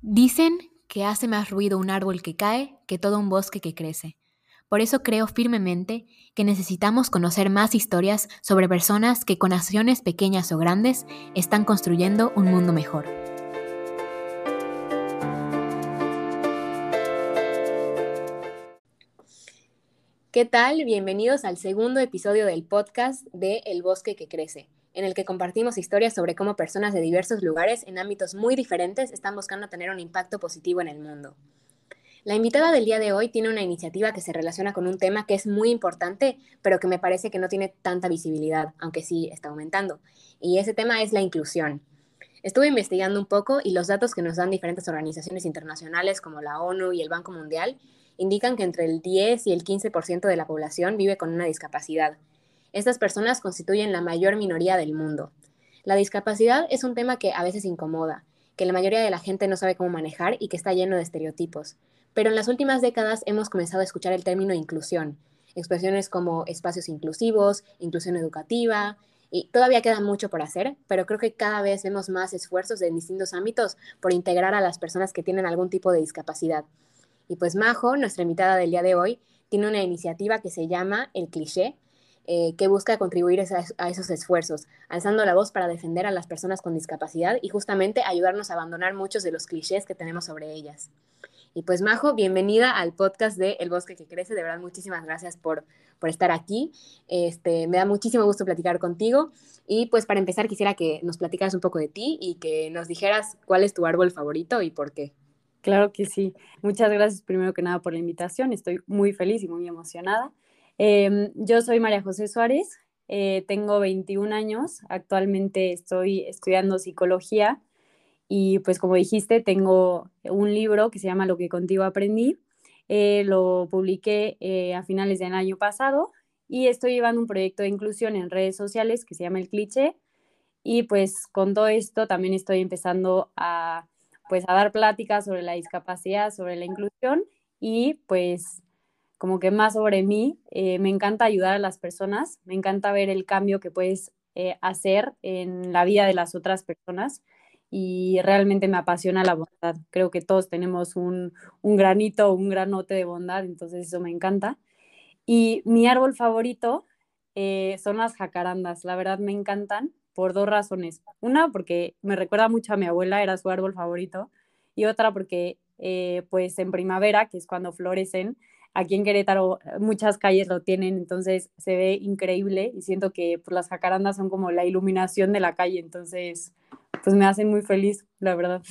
Dicen que hace más ruido un árbol que cae que todo un bosque que crece. Por eso creo firmemente que necesitamos conocer más historias sobre personas que con acciones pequeñas o grandes están construyendo un mundo mejor. ¿Qué tal? Bienvenidos al segundo episodio del podcast de El bosque que crece en el que compartimos historias sobre cómo personas de diversos lugares en ámbitos muy diferentes están buscando tener un impacto positivo en el mundo. La invitada del día de hoy tiene una iniciativa que se relaciona con un tema que es muy importante, pero que me parece que no tiene tanta visibilidad, aunque sí está aumentando. Y ese tema es la inclusión. Estuve investigando un poco y los datos que nos dan diferentes organizaciones internacionales como la ONU y el Banco Mundial indican que entre el 10 y el 15% de la población vive con una discapacidad estas personas constituyen la mayor minoría del mundo. La discapacidad es un tema que a veces incomoda, que la mayoría de la gente no sabe cómo manejar y que está lleno de estereotipos. Pero en las últimas décadas hemos comenzado a escuchar el término inclusión, expresiones como espacios inclusivos, inclusión educativa, y todavía queda mucho por hacer, pero creo que cada vez vemos más esfuerzos en distintos ámbitos por integrar a las personas que tienen algún tipo de discapacidad. Y pues Majo, nuestra invitada del día de hoy, tiene una iniciativa que se llama El Cliché, eh, que busca contribuir a, esos esfuerzos, alzando la voz para defender a las personas con discapacidad y justamente ayudarnos a abandonar muchos de los clichés que tenemos sobre ellas. Y pues Majo, bienvenida al podcast de El Bosque que Crece. De verdad, muchísimas gracias por, por estar aquí. Este, me da muchísimo gusto platicar contigo. Y pues para empezar, quisiera que nos platicaras un poco de ti y que nos dijeras cuál es tu árbol favorito y por qué. Claro que sí. Muchas gracias primero que nada por la invitación. Estoy muy feliz y muy emocionada. Em, yo soy María José Suárez, eh, tengo 21 años, actualmente estoy estudiando psicología y pues como dijiste, tengo un libro que se llama Lo que contigo aprendí. Eh, lo publiqué eh, a finales del año pasado y estoy llevando un proyecto de inclusión en redes sociales que se llama El Cliché y pues con todo esto también estoy empezando a pues a dar pláticas sobre la discapacidad, sobre la inclusión y pues como que más sobre mí. Eh, me encanta ayudar a las personas, me encanta ver el cambio que puedes eh, hacer en la vida de las otras personas y realmente me apasiona la bondad. Creo que todos tenemos un, un granito, un granote de bondad, entonces eso me encanta. Y mi árbol favorito eh, son las jacarandas, la verdad me encantan por dos razones. Una, porque me recuerda mucho a mi abuela, era su árbol favorito, y otra porque pues en primavera, que es cuando florecen, Aquí en Querétaro eh, muchas calles lo tienen, entonces se ve increíble y siento que pues, las jacarandas son como la iluminación de la calle, entonces pues me hacen muy feliz, la verdad.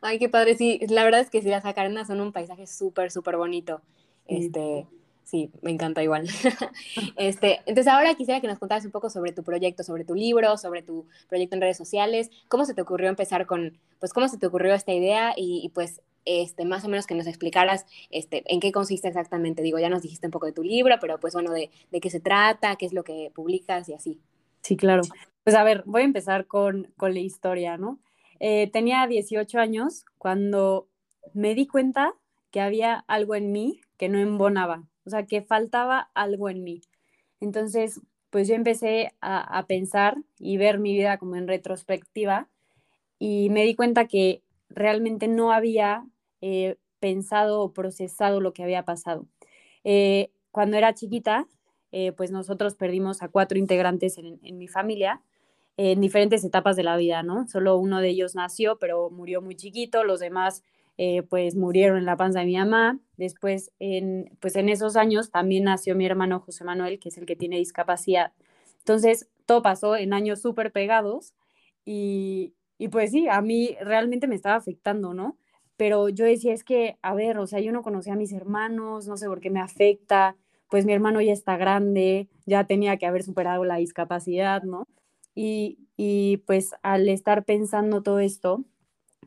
Ay, qué padre, sí, la verdad es que sí, las jacarandas son un paisaje súper, súper bonito. Este, sí, me encanta igual. este, entonces ahora quisiera que nos contaras un poco sobre tu proyecto, sobre tu libro, sobre tu proyecto en redes sociales, cómo se te ocurrió empezar con, pues cómo se te ocurrió esta idea y, y pues este, más o menos que nos explicaras este, en qué consiste exactamente. Digo, ya nos dijiste un poco de tu libro, pero pues bueno, de, qué se trata, qué es lo que publicas y así. Sí, claro. Pues a ver, voy a empezar con, con la historia, ¿no? Eh, tenía 18 años cuando me di cuenta que había algo en mí que no embonaba, o sea, que faltaba algo en mí. Entonces, pues yo empecé a, a pensar y ver mi vida como en retrospectiva y me di cuenta que realmente no había eh, pensado o procesado lo que había pasado. Eh, cuando era chiquita, eh, pues nosotros perdimos a cuatro integrantes en, mi familia en diferentes etapas de la vida, ¿no? Solo uno de ellos nació, pero murió muy chiquito, los demás pues murieron en la panza de mi mamá. Después, en, pues en esos años también nació mi hermano José Manuel, que es el que tiene discapacidad. Entonces, todo pasó en años súper pegados y, y pues sí, a mí realmente me estaba afectando, ¿no? Pero yo decía, es que, a ver, o sea, yo no conocía a mis hermanos, no sé por qué me afecta, pues mi hermano ya está grande, ya tenía que haber superado la discapacidad, ¿no? Y, y pues al estar pensando todo esto,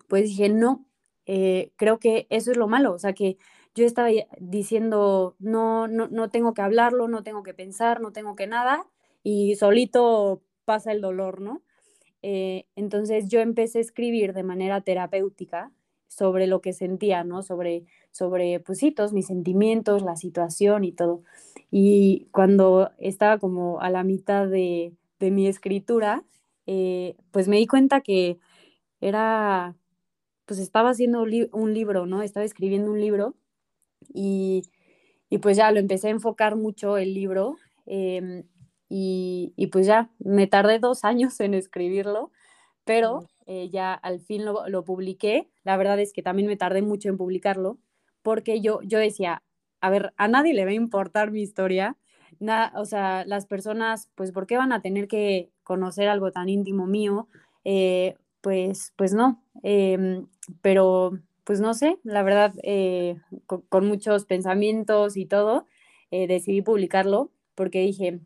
pues dije, no, eh, creo que eso es lo malo, o sea, que yo estaba diciendo, no, no, no tengo que hablarlo, no tengo que pensar, no tengo que nada, y solito pasa el dolor, ¿no? Eh, entonces yo empecé a escribir de manera terapéutica sobre lo que sentía, ¿no? Sobre, sobre pues todos mis sentimientos, la situación y todo. Y cuando estaba como a la mitad de, mi escritura, eh, pues me di cuenta que era pues estaba haciendo un libro, ¿no? Estaba escribiendo un libro y, pues ya lo empecé a enfocar mucho el libro em, y, pues ya me tardé dos años en escribirlo, pero eh, ya al fin lo, lo, publiqué. La verdad es que también me tardé mucho en publicarlo porque yo, yo decía, a ver, a nadie le va a importar mi historia. Nada, o sea, las personas, pues, ¿por qué van a tener que conocer algo tan íntimo mío? Eh, pues, pues no. Em, pero, pues no sé, la verdad, eh, con, muchos pensamientos y todo, decidí publicarlo porque dije,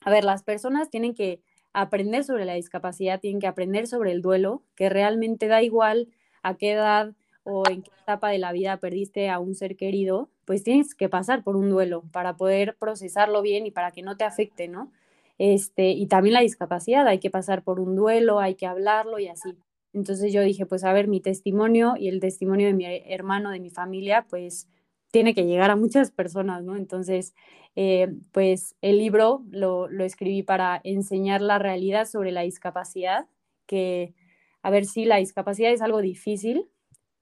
a ver, las personas tienen que aprender sobre la discapacidad, tienen que aprender sobre el duelo, que realmente da igual a qué edad o en qué etapa de la vida perdiste a un ser querido, pues tienes que pasar por un duelo para poder procesarlo bien y para que no te afecte, ¿no? Este, y también la discapacidad, hay que pasar por un duelo, hay que hablarlo y así. Entonces yo dije, pues a ver, mi testimonio y el testimonio de mi hermano, de mi familia, pues tiene que llegar a muchas personas, ¿no? Entonces, eh, pues el libro lo, lo escribí para enseñar la realidad sobre la discapacidad, que, a ver, si la discapacidad es algo difícil,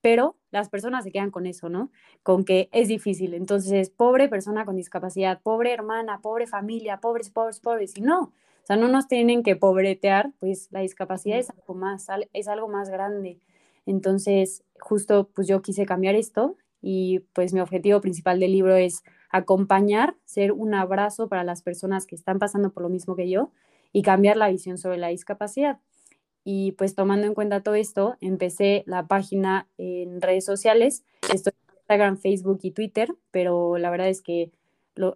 pero las personas se quedan con eso, ¿no? Con que es difícil. Entonces, pobre persona con discapacidad, pobre hermana, pobre familia, pobres, pobres, pobres. Y no, o sea, no nos tienen que pobretear, pues la discapacidad es algo más, es algo más grande. Entonces, justo pues yo quise cambiar esto y pues mi objetivo principal del libro es acompañar, ser un abrazo para las personas que están pasando por lo mismo que yo y cambiar la visión sobre la discapacidad. Y pues tomando en cuenta todo esto, empecé la página en redes sociales. Estoy en Instagram, Facebook y Twitter, pero la verdad es que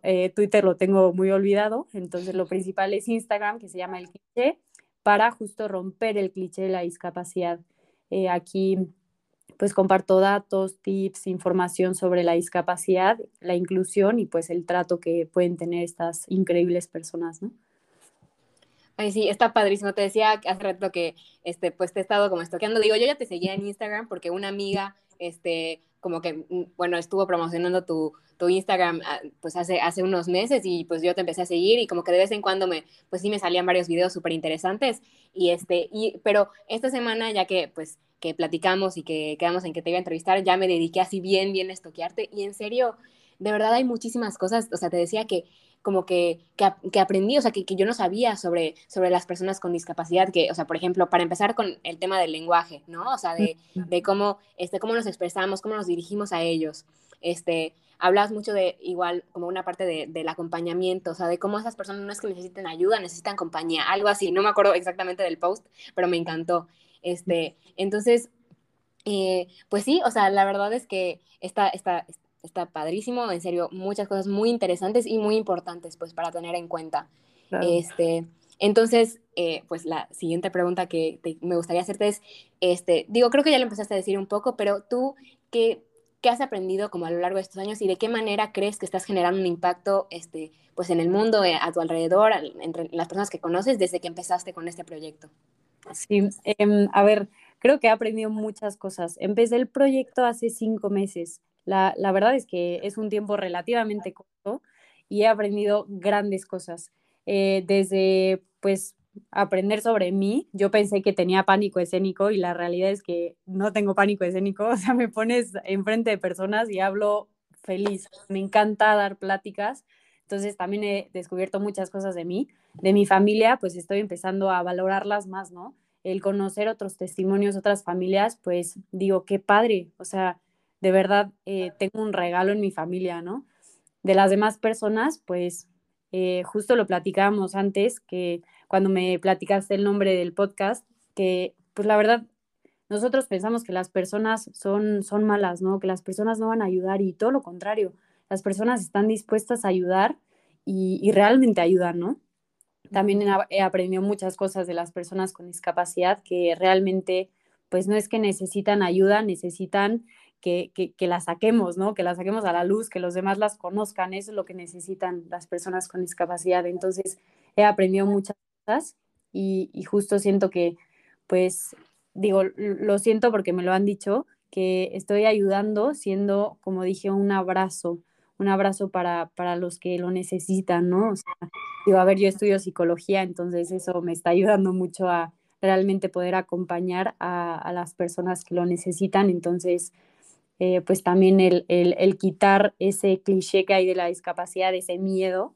eh, Twitter lo tengo muy olvidado. Entonces lo principal es Instagram, que se llama El Cliché, para justo romper el cliché de la discapacidad. Eh, aquí pues comparto datos, tips, información sobre la discapacidad, la inclusión y pues el trato que pueden tener estas increíbles personas, ¿no? Ay, sí, está padrísimo. Te decía hace rato que, este, pues te he estado como estoqueando. Digo, yo ya te seguía en Instagram porque una amiga, este, como que, mm, bueno, estuvo promocionando tu, tu Instagram, ah, pues hace, hace unos meses y pues yo te empecé a seguir y como que de vez en cuando me, pues sí me salían varios videos súper interesantes y este, y, pero esta semana ya que, pues, que platicamos y que quedamos en que te iba a entrevistar, ya me dediqué así bien, bien a estoquearte y en serio, de verdad hay muchísimas cosas, o sea, te decía que como que, que, aprendí, o sea, que, que, yo no sabía sobre, sobre las personas con discapacidad, que, o sea, por ejemplo, para empezar con el tema del lenguaje, ¿no? O sea, de, de cómo, este, cómo nos expresamos, cómo nos dirigimos a ellos. Este, hablas mucho de igual como una parte de, del acompañamiento, o sea, de cómo esas personas no es que necesiten ayuda, necesitan compañía, algo así, no me acuerdo exactamente del post, pero me encantó. Este, entonces, eh, pues sí, o sea, la verdad es que esta, esta, está padrísimo, en serio, muchas cosas muy interesantes y muy importantes pues para tener en cuenta. Este, entonces, eh, pues la siguiente pregunta que me gustaría hacerte es, este, digo, creo que ya lo empezaste a decir un poco, pero tú, ¿qué, ¿qué has aprendido como a lo largo de estos años y de qué manera crees que estás generando un impacto este, pues en el mundo, eh, a tu alrededor, entre las personas que conoces desde que empezaste con este proyecto? Sí, em, a ver, creo que he aprendido muchas cosas. Empecé el proyecto hace cinco meses. La, verdad es que es un tiempo relativamente corto y he aprendido grandes cosas. Eh, desde, pues, aprender sobre mí, yo pensé que tenía pánico escénico y la realidad es que no tengo pánico escénico, o sea, me pones enfrente de personas y hablo feliz. Me encanta dar pláticas, entonces también he descubierto muchas cosas de mí. De mi familia, pues estoy empezando a valorarlas más, ¿no? El conocer otros testimonios, otras familias, pues digo, qué padre, o sea, de verdad eh, tengo un regalo en mi familia, ¿no? De las demás personas, pues eh, justo lo platicábamos antes, que cuando me platicaste el nombre del podcast, que pues la verdad, nosotros pensamos que las personas son, son malas, ¿no? Que las personas no van a ayudar y todo lo contrario, las personas están dispuestas a ayudar y, y realmente ayudan, ¿no? También he aprendido muchas cosas de las personas con discapacidad que realmente, pues no es que necesitan ayuda, necesitan que, la saquemos, ¿no? Que la saquemos a la luz, que los demás las conozcan, eso es lo que necesitan las personas con discapacidad. Entonces, he aprendido muchas cosas y, y justo siento que, pues, digo, lo siento porque me lo han dicho, que estoy ayudando siendo, como dije, un abrazo, un abrazo para, para los que lo necesitan, ¿no? O sea, digo, a ver, yo estudio psicología, entonces eso me está ayudando mucho a realmente poder acompañar a, las personas que lo necesitan. Entonces, eh, pues también el, el, quitar ese cliché que hay de la discapacidad, ese miedo,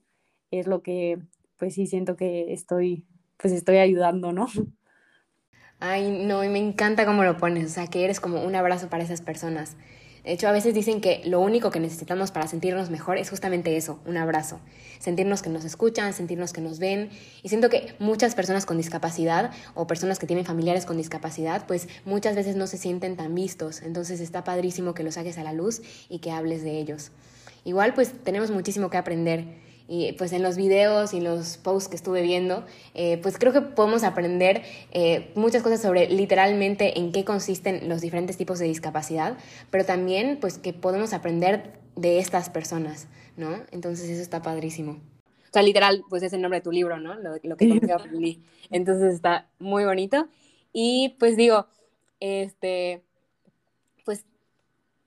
es lo que pues sí siento que estoy, pues estoy ayudando, ¿no? Ay, no, y me encanta cómo lo pones, o sea, que eres como un abrazo para esas personas. De hecho, a veces dicen que lo único que necesitamos para sentirnos mejor es justamente eso, un abrazo. Sentirnos que nos escuchan, sentirnos que nos ven. Y siento que muchas personas con discapacidad o personas que tienen familiares con discapacidad, pues muchas veces no se sienten tan vistos. Entonces está padrísimo que los saques a la luz y que hables de ellos. Igual, pues tenemos muchísimo que aprender y pues en los videos y los posts que estuve viendo, eh, pues creo que podemos aprender eh, muchas cosas sobre literalmente en qué consisten los diferentes tipos de discapacidad, pero también pues que podemos aprender de estas personas, ¿no? Entonces eso está padrísimo. O sea, literal, pues es el nombre de tu libro, ¿no? Lo, lo que aprendí. Entonces está muy bonito. Y pues digo, este,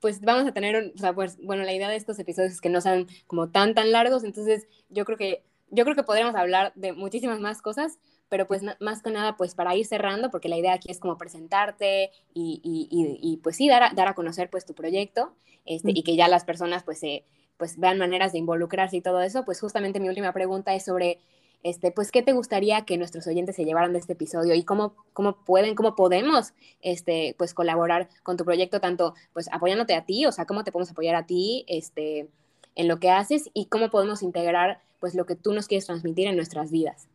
pues vamos a tener, o sea, pues bueno, la idea de estos episodios es que no sean como tan, tan largos, entonces yo creo que, yo creo que podríamos hablar de muchísimas más cosas, pero pues más que nada, pues para ir cerrando, porque la idea aquí es como presentarte y, y, y, pues sí, dar a, dar a conocer pues tu proyecto este, y que ya las personas pues, se, pues vean maneras de involucrarse y todo eso, pues justamente mi última pregunta es sobre este, pues, ¿qué te gustaría que nuestros oyentes se llevaran de este episodio y cómo, cómo pueden, cómo podemos, este, pues, colaborar con tu proyecto, tanto, pues, apoyándote a ti, o sea, cómo te podemos apoyar a ti, este, en lo que haces y cómo podemos integrar, pues, lo que tú nos quieres transmitir en nuestras vidas?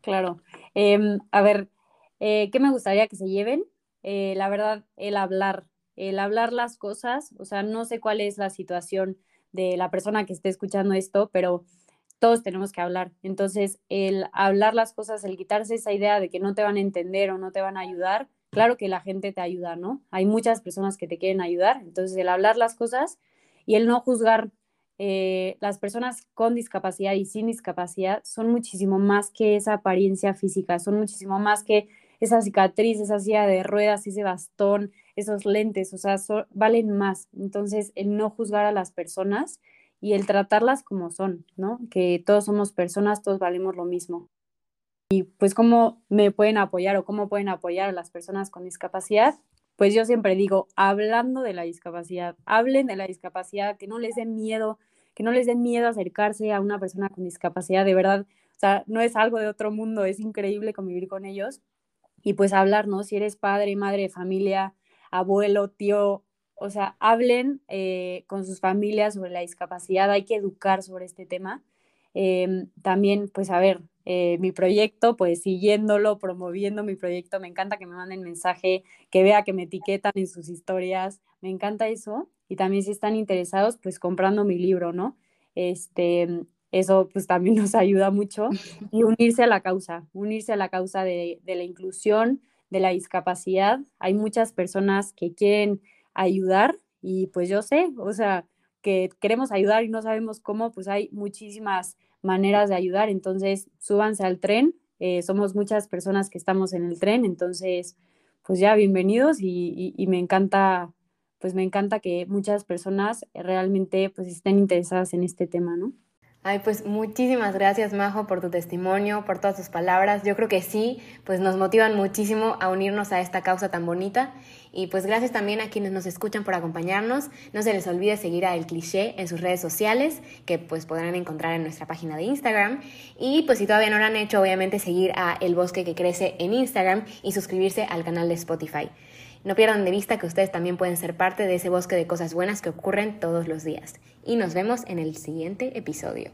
Claro. Em, a ver, eh, ¿qué me gustaría que se lleven? Eh, la verdad, el hablar, el hablar las cosas, o sea, no sé cuál es la situación de la persona que esté escuchando esto, pero todos tenemos que hablar. Entonces, el hablar las cosas, el quitarse esa idea de que no te van a entender o no te van a ayudar, claro que la gente te ayuda, ¿no? Hay muchas personas que te quieren ayudar. Entonces, el hablar las cosas y el no juzgar eh, las personas con discapacidad y sin discapacidad son muchísimo más que esa apariencia física, son muchísimo más que esa cicatriz, esa silla de ruedas, ese bastón, esos lentes, o sea, valen más. Entonces, el no juzgar a las personas y el tratarlas como son, ¿no? Que todos somos personas, todos valemos lo mismo. Y pues cómo me pueden apoyar o cómo pueden apoyar a las personas con discapacidad, pues yo siempre digo, hablando de la discapacidad, hablen de la discapacidad, que no les den miedo, que no les den miedo acercarse a una persona con discapacidad, de verdad, o sea, no es algo de otro mundo, es increíble convivir con ellos. Y pues hablar, ¿no? Si eres padre, madre familia, abuelo, tío, o sea, hablen eh, con sus familias sobre la discapacidad, hay que educar sobre este tema. Em, también, pues, a ver, eh, mi proyecto, pues, siguiéndolo, promoviendo mi proyecto, me encanta que me manden mensaje, que vea que me etiquetan en sus historias, me encanta eso. Y también si están interesados, pues, comprando mi libro, ¿no? Este, eso, pues, también nos ayuda mucho. Y unirse a la causa, unirse a la causa de, de la inclusión, de la discapacidad. Hay muchas personas que quieren ayudar y pues yo sé, o sea, que queremos ayudar y no sabemos cómo, pues hay muchísimas maneras de ayudar, entonces súbanse al tren, eh, somos muchas personas que estamos en el tren, entonces pues ya bienvenidos y, y, me encanta, pues me encanta que muchas personas realmente pues estén interesadas en este tema, ¿no? Ay, pues muchísimas gracias, Majo, por tu testimonio, por todas tus palabras. Yo creo que sí, pues nos motivan muchísimo a unirnos a esta causa tan bonita. Y pues gracias también a quienes nos escuchan por acompañarnos. No se les olvide seguir a El Cliché en sus redes sociales, que pues podrán encontrar en nuestra página de Instagram. Y pues si todavía no lo han hecho, obviamente seguir a El Bosque que Crece en Instagram y suscribirse al canal de Spotify. No pierdan de vista que ustedes también pueden ser parte de ese bosque de cosas buenas que ocurren todos los días. Y nos vemos en el siguiente episodio.